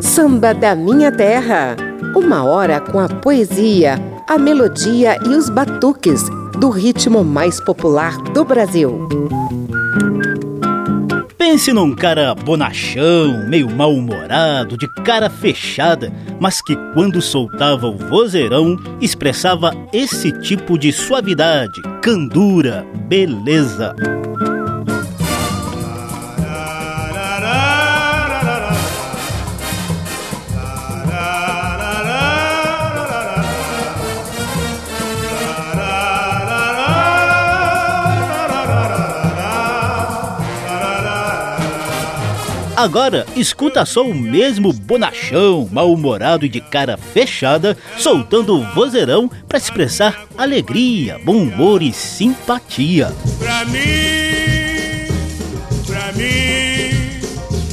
Samba da Minha Terra. Uma hora com a poesia, a melodia e os batuques do ritmo mais popular do Brasil. Pense num cara bonachão, meio mal-humorado, de cara fechada, mas que quando soltava o vozeirão expressava esse tipo de suavidade, candura, beleza. Agora, escuta só o mesmo bonachão, mal-humorado e de cara fechada, soltando o vozeirão para expressar alegria, bom humor e simpatia. Pra mim, pra mim,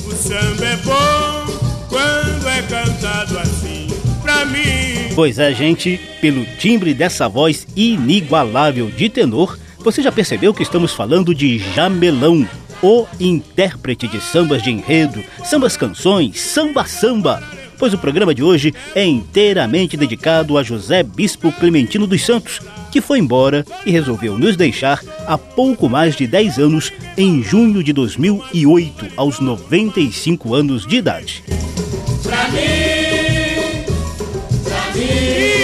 o samba é bom quando é cantado assim. Pra mim. Pois é, gente, pelo timbre dessa voz inigualável de tenor, você já percebeu que estamos falando de Jamelão o intérprete de sambas de enredo, sambas canções, samba samba. Pois o programa de hoje é inteiramente dedicado a José Bispo Clementino dos Santos, que foi embora e resolveu nos deixar há pouco mais de 10 anos, em junho de 2008, aos 95 anos de idade. Pra mim, pra mim.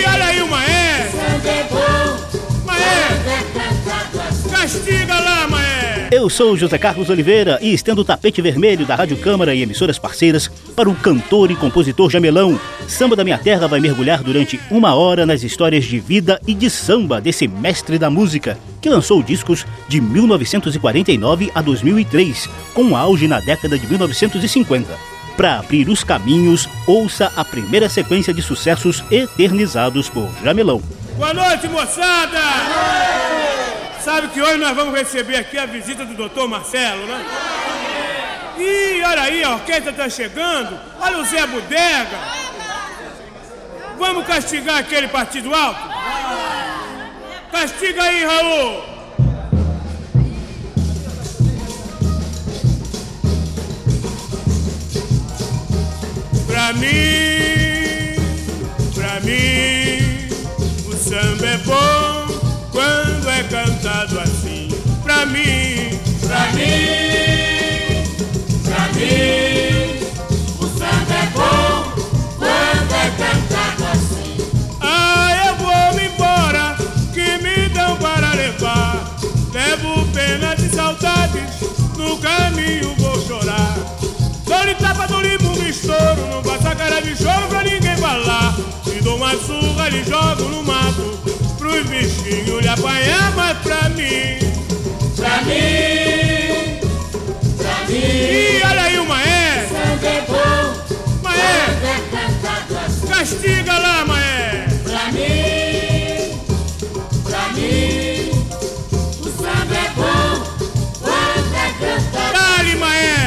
Eu sou José Carlos Oliveira e estendo o tapete vermelho da Rádio Câmara e emissoras parceiras para o cantor e compositor Jamelão. Samba da Minha Terra vai mergulhar durante uma hora nas histórias de vida e de samba desse mestre da música, que lançou discos de 1949 a 2003, com auge na década de 1950. Para abrir os caminhos, ouça a primeira sequência de sucessos eternizados por Jamelão. Boa noite, moçada! Sabe que hoje nós vamos receber aqui a visita do doutor Marcelo, né? E olha aí, a orquestra está chegando. Olha o Zé Bodega. Vamos castigar aquele partido alto? Castiga aí, Raul. Pra mim, pra mim, o samba é bom cantado assim. Pra mim, pra mim, pra mim, o samba é bom quando é cantado assim. Ah, eu vou me embora, que me dão para levar. Levo pena de saudades, no caminho vou chorar. Dou-lhe tapa, dou-lhe um estouro, não faça cara de choro pra ninguém falar. Me dou uma surra, lhe jogo no mato pros bichinhos lhe apanhar, mas pra mim, pra mim, pra mim. E olha aí o Maé. Sangue é bom. Maé. Castiga lá, Maé. Pra mim, pra mim. O samba é bom quando é cantado. Dale, Maé.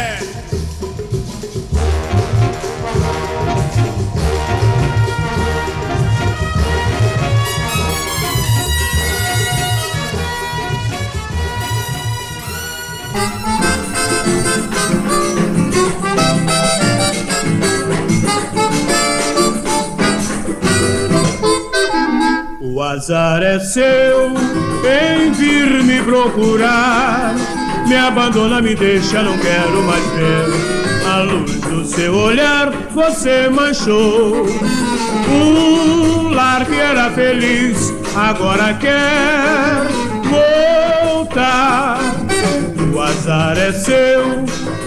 Azar é seu em vir me procurar. Me abandona, me deixa, não quero mais ver. A luz do seu olhar você manchou. Um lar que era feliz agora quer voltar. O azar é seu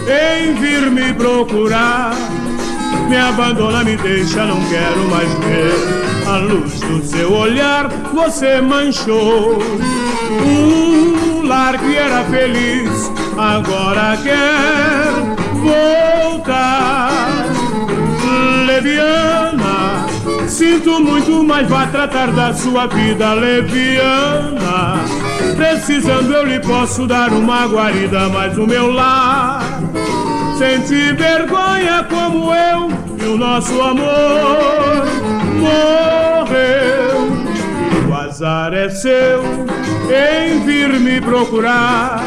em vir me procurar. Me abandona, me deixa, não quero mais ver. A luz do seu olhar você manchou. Um lar que era feliz agora quer voltar. Leviana, sinto muito, mas vá tratar da sua vida leviana. Precisando eu lhe posso dar uma guarida, mas o meu lar sente vergonha como eu e o nosso amor morreu. O azar é seu em vir me procurar.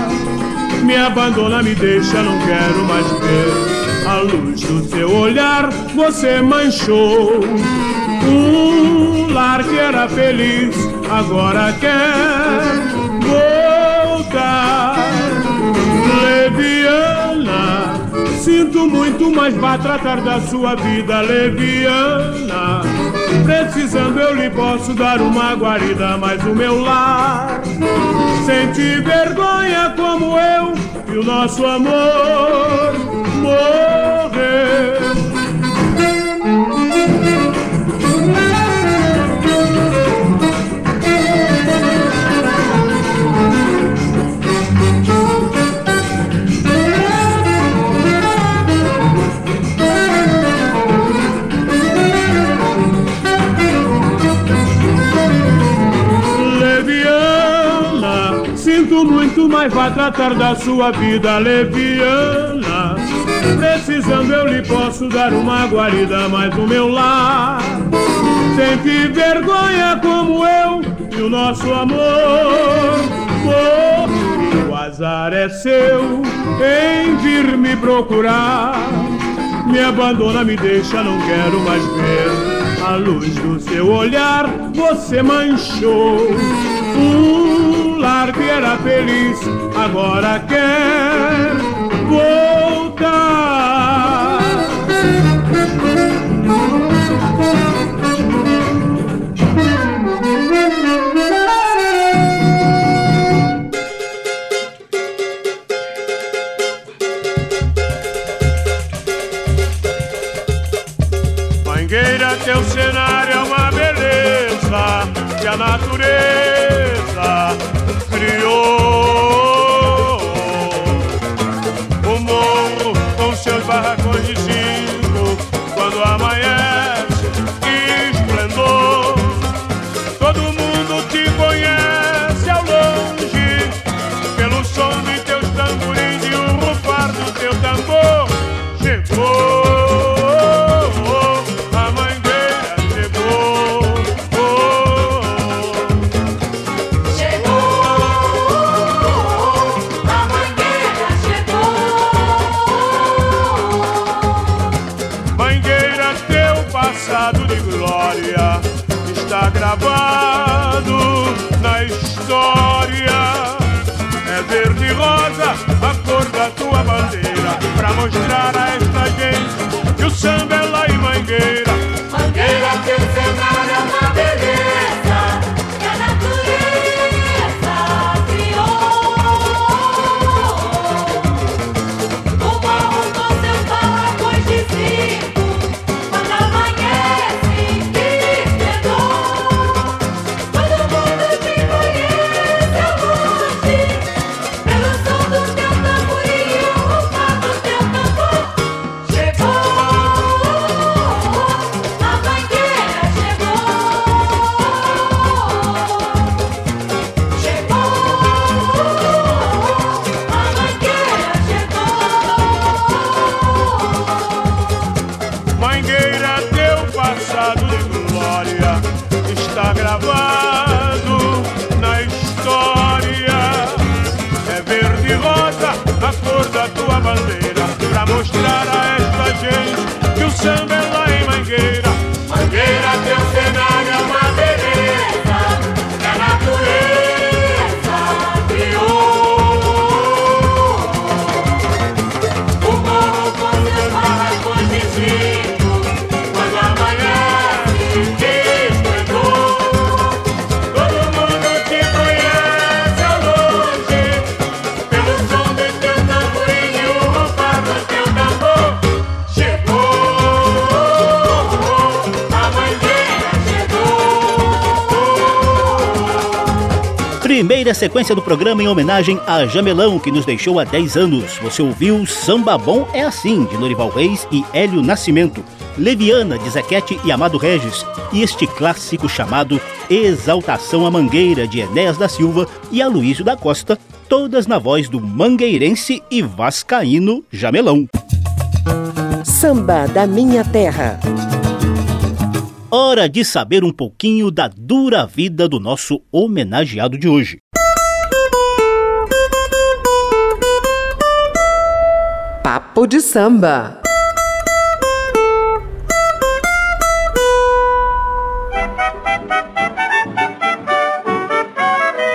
Me abandona, me deixa, não quero mais ver. A luz do seu olhar você manchou. Um lar que era feliz agora quer voltar. Leviana, sinto muito, mas vá tratar da sua vida leviana. Precisando eu lhe posso dar uma guarida, mas o meu lar sente vergonha como eu e o nosso amor morrer. Vai tratar da sua vida leviana. Precisando eu lhe posso dar uma guarida, mas o meu lar sente vergonha como eu e o nosso amor. O azar é seu em vir me procurar. Me abandona, me deixa, não quero mais ver. A luz do seu olhar você manchou. Um lar que era feliz agora quer voltar. Chegou. Samba é lá em Mangueira. Mangueira, teu cenário primeira sequência do programa em homenagem a Jamelão, que nos deixou há 10 anos. Você ouviu Samba Bom é Assim, de Norival Reis e Hélio Nascimento, Leviana, de Zequete e Amado Regis, e este clássico chamado Exaltação à Mangueira, de Enéas da Silva e Aloísio da Costa, todas na voz do mangueirense e vascaíno Jamelão. Samba da Minha Terra. Hora de saber um pouquinho da dura vida do nosso homenageado de hoje. Papo de samba.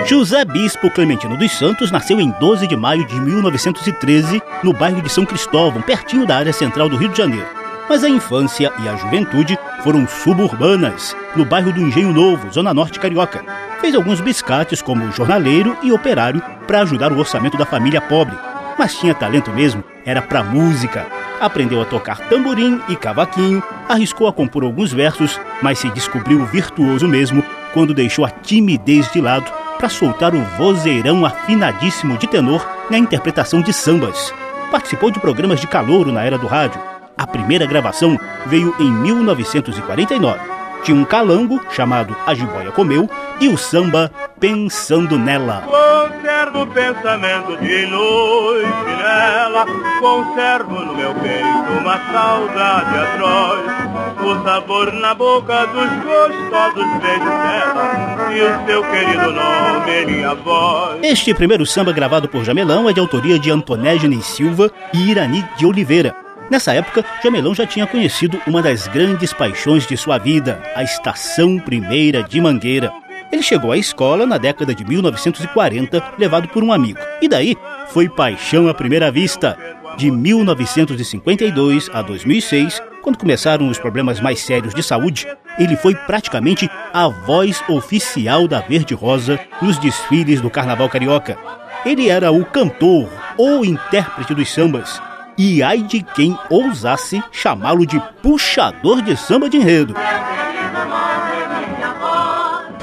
José Bispo Clementino dos Santos nasceu em 12 de maio de 1913 no bairro de São Cristóvão, pertinho da área central do Rio de Janeiro. Mas a infância e a juventude foram suburbanas, no bairro do Engenho Novo, zona norte carioca. Fez alguns biscates como jornaleiro e operário para ajudar o orçamento da família pobre. Mas tinha talento mesmo, era para música. Aprendeu a tocar tamborim e cavaquinho, arriscou a compor alguns versos, mas se descobriu virtuoso mesmo quando deixou a timidez de lado para soltar o vozeirão afinadíssimo de tenor na interpretação de sambas. Participou de programas de calouro na era do rádio. A primeira gravação veio em 1949. Tinha um calango chamado A Jiboia Comeu e o samba Pensando Nela. Conservo o pensamento de noite nela, conservo no meu peito uma saudade atroz o sabor na boca dos gostosos beijos dela e o seu querido nome em minha voz. Este primeiro samba gravado por Jamelão é de autoria de Antonégine Silva e Irani de Oliveira. Nessa época, Jamelão já tinha conhecido uma das grandes paixões de sua vida, a Estação Primeira de Mangueira. Ele chegou à escola na década de 1940, levado por um amigo. E daí foi paixão à primeira vista. De 1952 a 2006, quando começaram os problemas mais sérios de saúde, ele foi praticamente a voz oficial da Verde Rosa nos desfiles do Carnaval Carioca. Ele era o cantor ou intérprete dos sambas. E ai de quem ousasse chamá-lo de puxador de samba de enredo.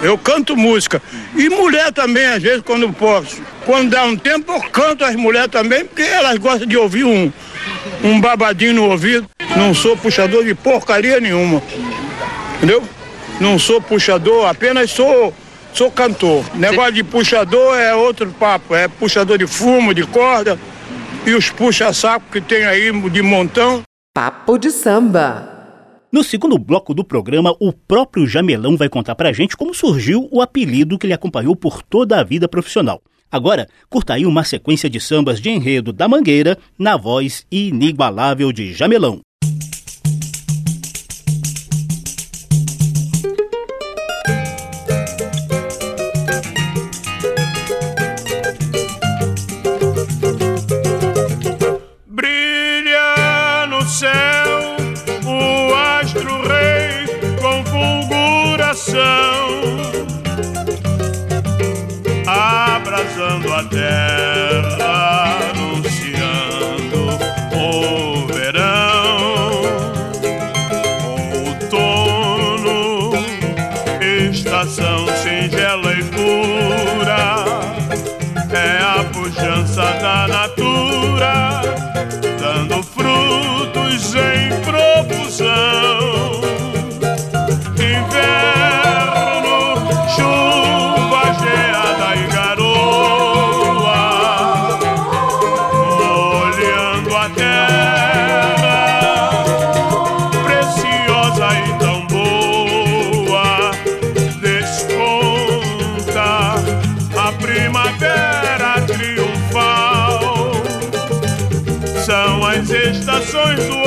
Eu canto música. E mulher também, às vezes, quando posso. Quando dá um tempo, eu canto as mulheres também, porque elas gostam de ouvir um, um babadinho no ouvido. Não sou puxador de porcaria nenhuma. Entendeu? Não sou puxador, apenas sou sou cantor. Negócio de puxador é outro papo, é puxador de fumo, de corda e os puxa-saco que tem aí de montão. Papo de samba. No segundo bloco do programa, o próprio Jamelão vai contar pra gente como surgiu o apelido que lhe acompanhou por toda a vida profissional. Agora, curta aí uma sequência de sambas de enredo da Mangueira na voz inigualável de Jamelão. Joyce.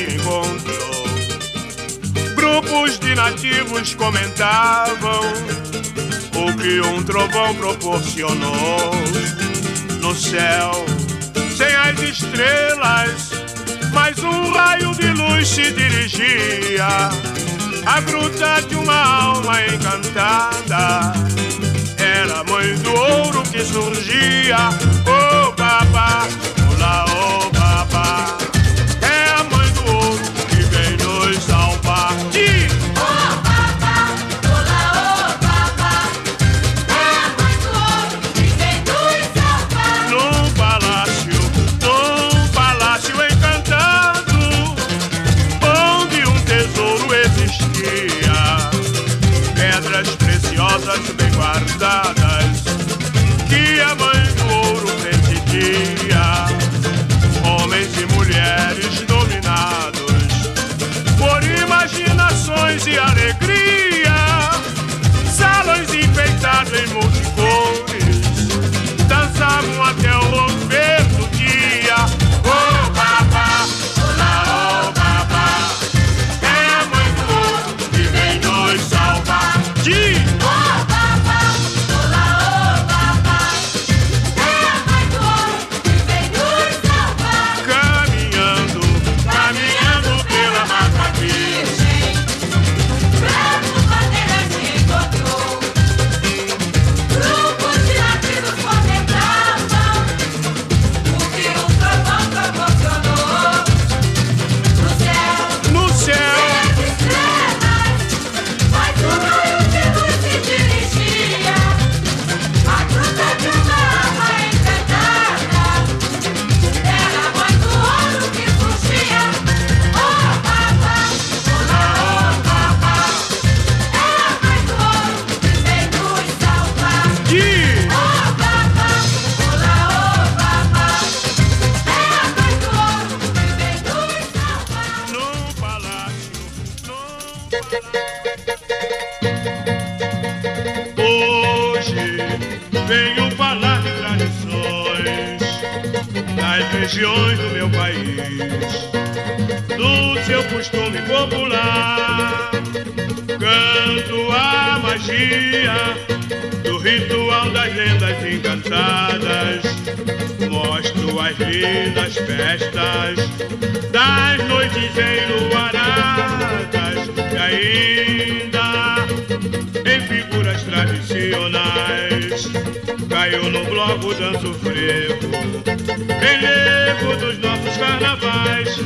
encontrou. Grupos de nativos comentavam o que um trovão proporcionou. No céu, sem as estrelas, mas um raio de luz se dirigia à gruta de uma alma encantada. Era a mãe do ouro que surgia, oh papá, o oh. das noites enluaradas, e ainda em figuras tradicionais. Caiu no bloco danço frevo, relevo dos nossos carnavais.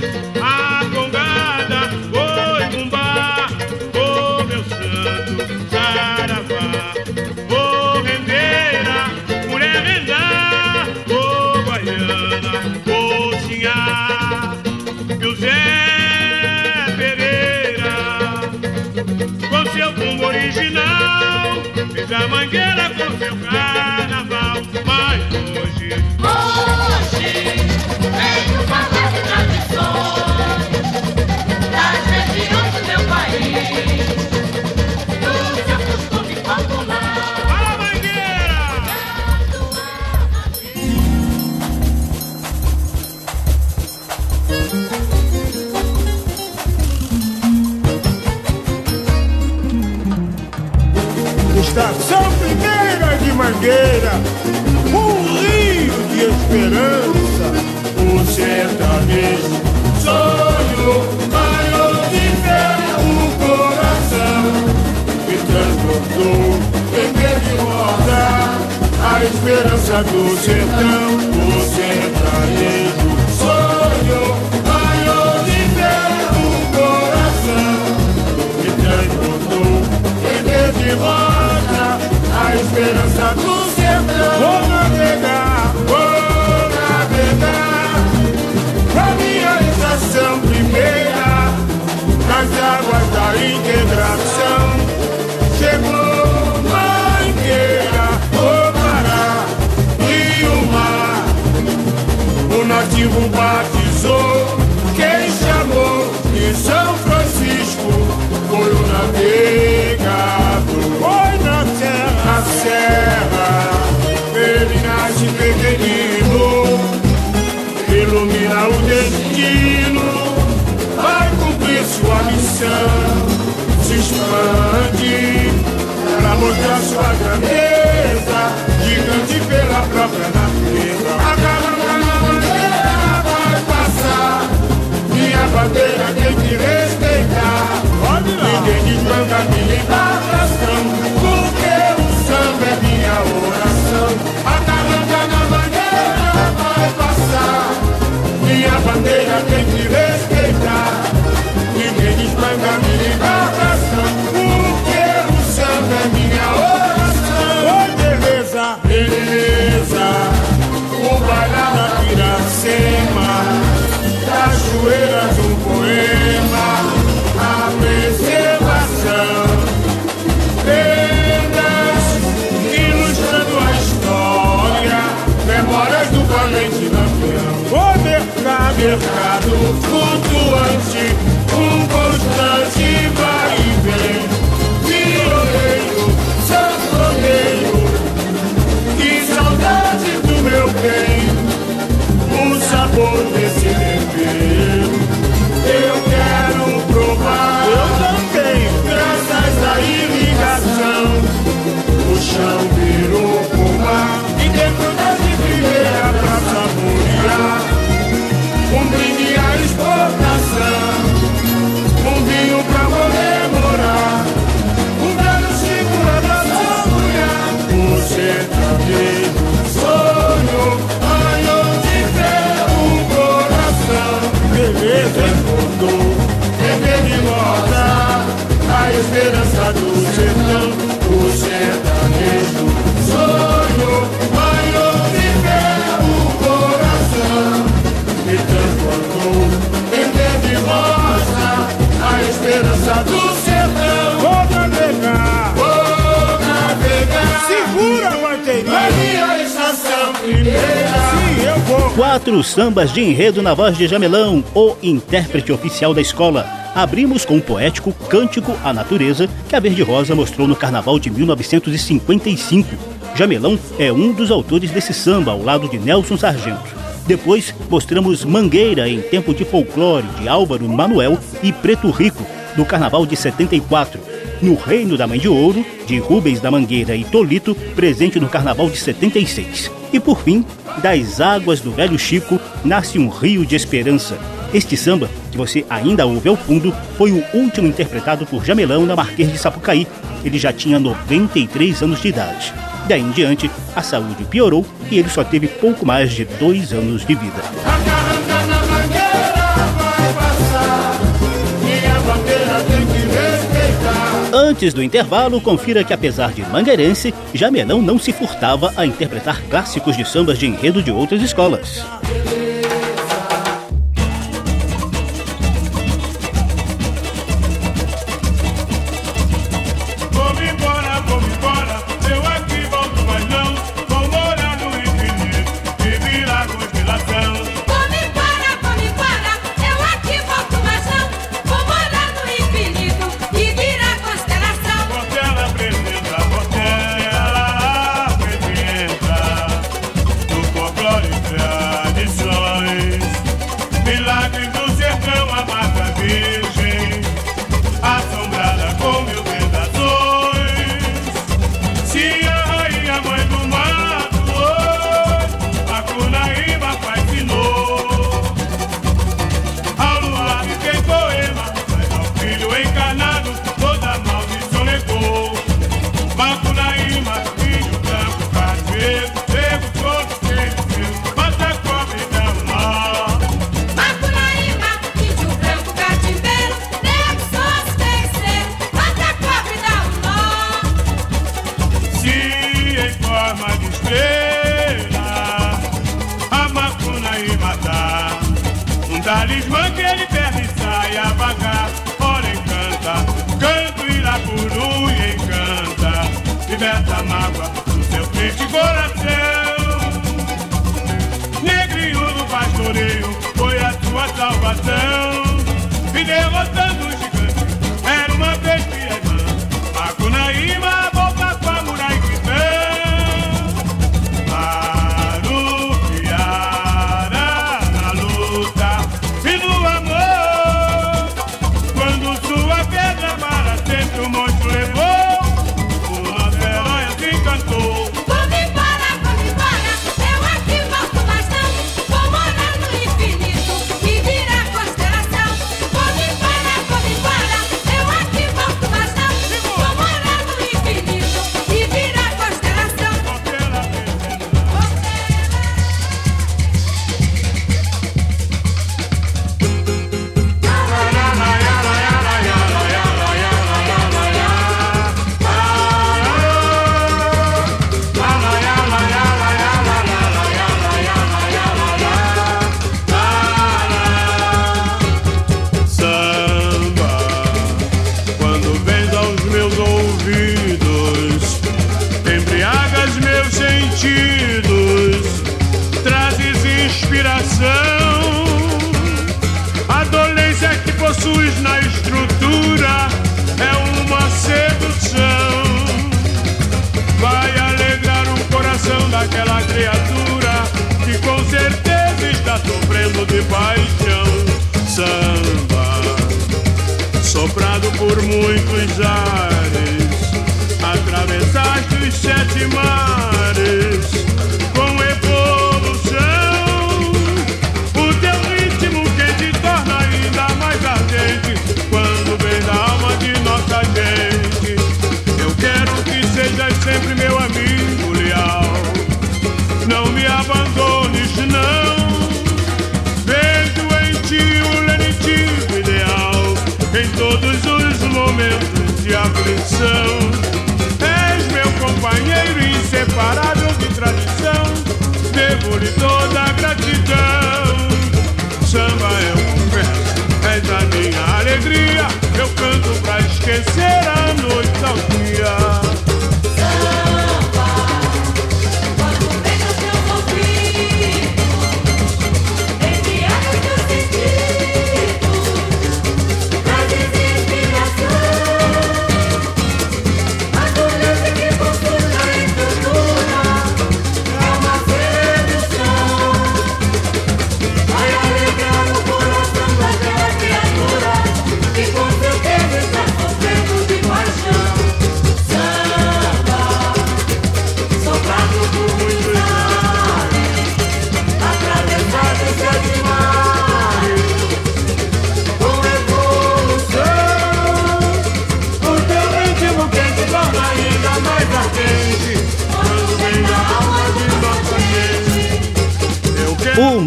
águas da integração. Chegou Mangueira, o Pará e o mar. O nativo batizou quem chamou de São Francisco. Foi o navegador. Foi na terra, na serra, peregrinagem pequenino. Ilumina o destino sua missão. Se expande para mostrar sua grandeza, gigante pela própria natureza. A caravana bandeira vai passar, minha bandeira tem que respeitar. Ninguém desbanca minha embarcação, porque o samba é minha oração. O sabor desse Quatro sambas de enredo na voz de Jamelão, o intérprete oficial da escola. Abrimos com o poético Cântico à Natureza, que a Verde Rosa mostrou no Carnaval de 1955. Jamelão é um dos autores desse samba, ao lado de Nelson Sargento. Depois, mostramos Mangueira em Tempo de Folclore, de Álvaro Manuel e Preto Rico, do Carnaval de 74. No Reino da Mãe de Ouro, de Rubens da Mangueira e Tolito, presente no Carnaval de 76. E por fim, das águas do Velho Chico, nasce um rio de esperança. Este samba, que você ainda ouve ao fundo, foi o último interpretado por Jamelão na Marquês de Sapucaí. Ele já tinha 93 anos de idade. Daí em diante, a saúde piorou e ele só teve pouco mais de dois anos de vida. Antes do intervalo, confira que apesar de mangueirense, Jamelão não se furtava a interpretar clássicos de sambas de enredo de outras escolas. Ares atravessaste os sete mares com evolução. O teu ritmo que te torna ainda mais ardente quando vem da alma de nossa gente. Eu quero que sejas sempre meu amigo leal. Não me abandones, não. Vejo em ti o lenitivo ideal em todos os momentos de aflição companheiro inseparável de tradição, devo-lhe toda a gratidão. Samba eu confesso, és a minha alegria, eu canto pra esquecer a noite ao dia.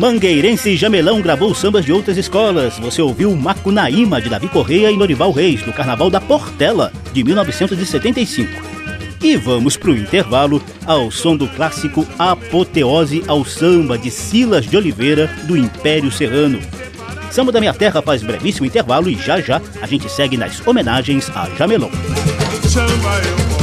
Mangueirense Jamelão gravou sambas de outras escolas. Você ouviu Macunaíma, de Davi Correia e Norival Reis, no Carnaval da Portela, de 1975. E vamos pro intervalo ao som do clássico Apoteose ao Samba, de Silas de Oliveira, do Império Serrano. Samba da Minha Terra faz brevíssimo intervalo e já já a gente segue nas homenagens a Jamelão. Samba eu